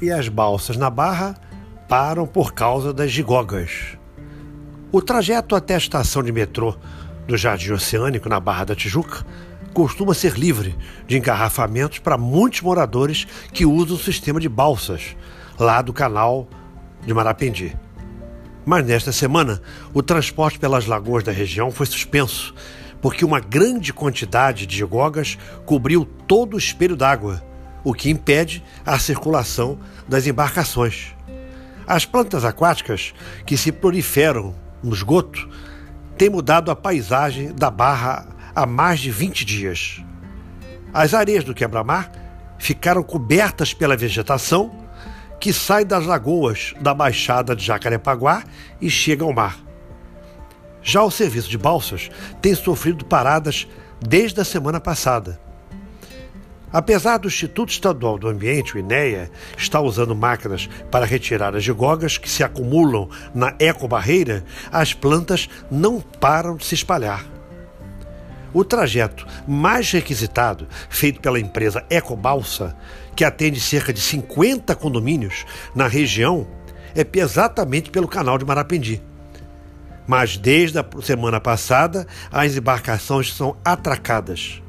e as balsas na Barra param por causa das gigogas. O trajeto até a estação de metrô do Jardim Oceânico, na Barra da Tijuca, costuma ser livre de engarrafamentos para muitos moradores que usam o sistema de balsas lá do canal de Marapendi. Mas nesta semana, o transporte pelas lagoas da região foi suspenso, porque uma grande quantidade de gogas cobriu todo o espelho d'água, o que impede a circulação das embarcações. As plantas aquáticas que se proliferam no esgoto têm mudado a paisagem da barra há mais de 20 dias. As areias do quebra-mar ficaram cobertas pela vegetação que sai das lagoas da Baixada de Jacarepaguá e chega ao mar. Já o serviço de balsas tem sofrido paradas desde a semana passada. Apesar do Instituto Estadual do Ambiente, o INEA, estar usando máquinas para retirar as gigogas que se acumulam na ecobarreira, as plantas não param de se espalhar. O trajeto mais requisitado, feito pela empresa Ecobalsa, que atende cerca de 50 condomínios na região, é exatamente pelo canal de Marapendi. Mas desde a semana passada, as embarcações são atracadas.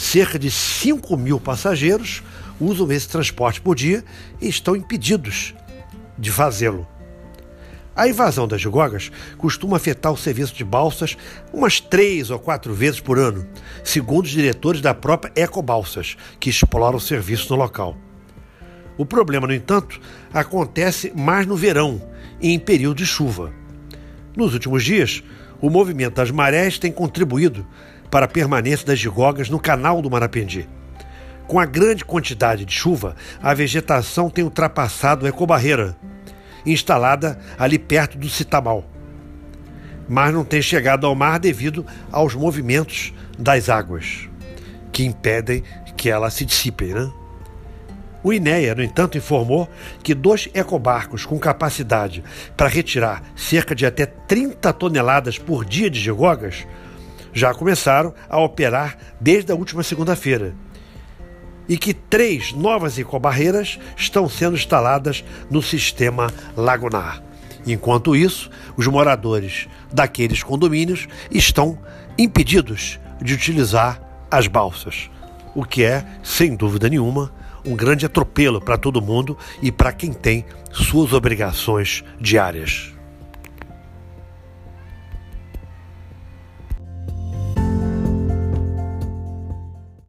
Cerca de 5 mil passageiros usam esse transporte por dia e estão impedidos de fazê-lo. A invasão das gigogas costuma afetar o serviço de balsas umas três ou quatro vezes por ano, segundo os diretores da própria Ecobalsas, que exploram o serviço no local. O problema, no entanto, acontece mais no verão e em período de chuva. Nos últimos dias, o movimento das marés tem contribuído para a permanência das gigogas no canal do Marapendi. Com a grande quantidade de chuva, a vegetação tem ultrapassado a ecobarreira, instalada ali perto do Citamal. Mas não tem chegado ao mar devido aos movimentos das águas, que impedem que ela se dissipe. Né? O INEA, no entanto, informou que dois ecobarcos com capacidade para retirar cerca de até 30 toneladas por dia de gigogas já começaram a operar desde a última segunda-feira e que três novas ecobarreiras estão sendo instaladas no sistema lagunar. Enquanto isso, os moradores daqueles condomínios estão impedidos de utilizar as balsas, o que é, sem dúvida nenhuma, um grande atropelo para todo mundo e para quem tem suas obrigações diárias.